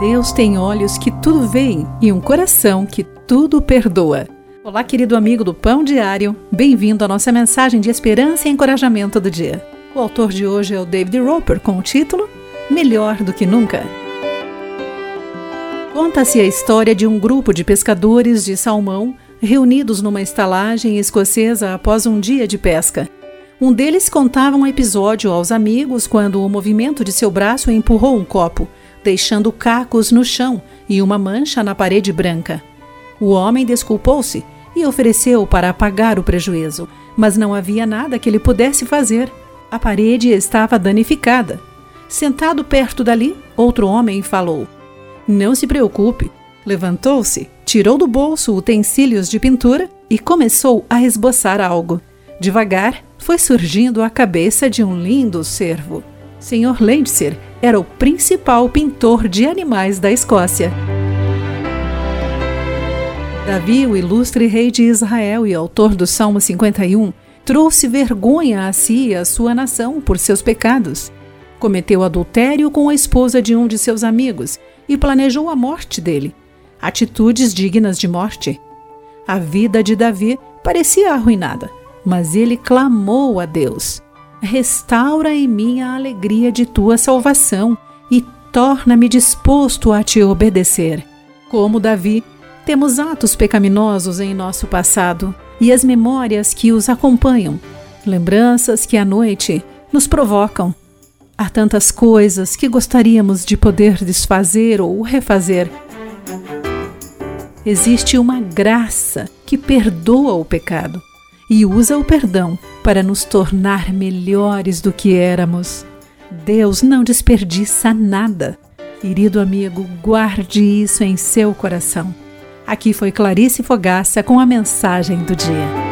Deus tem olhos que tudo veem e um coração que tudo perdoa. Olá, querido amigo do Pão Diário, bem-vindo à nossa mensagem de esperança e encorajamento do dia. O autor de hoje é o David Roper com o título Melhor do que Nunca. Conta-se a história de um grupo de pescadores de salmão reunidos numa estalagem escocesa após um dia de pesca. Um deles contava um episódio aos amigos quando o movimento de seu braço empurrou um copo deixando cacos no chão e uma mancha na parede branca. O homem desculpou-se e ofereceu para apagar o prejuízo, mas não havia nada que ele pudesse fazer. A parede estava danificada. Sentado perto dali, outro homem falou: Não se preocupe. Levantou-se, tirou do bolso utensílios de pintura e começou a esboçar algo. Devagar, foi surgindo a cabeça de um lindo cervo. Sr. Landser era o principal pintor de animais da Escócia. Davi, o ilustre rei de Israel e autor do Salmo 51, trouxe vergonha a si e a sua nação por seus pecados. Cometeu adultério com a esposa de um de seus amigos e planejou a morte dele. Atitudes dignas de morte. A vida de Davi parecia arruinada, mas ele clamou a Deus restaura em mim a alegria de tua salvação e torna-me disposto a te obedecer. Como Davi, temos atos pecaminosos em nosso passado e as memórias que os acompanham, lembranças que à noite nos provocam. Há tantas coisas que gostaríamos de poder desfazer ou refazer. Existe uma graça que perdoa o pecado e usa o perdão para nos tornar melhores do que éramos. Deus não desperdiça nada. Querido amigo, guarde isso em seu coração. Aqui foi Clarice Fogaça com a mensagem do dia.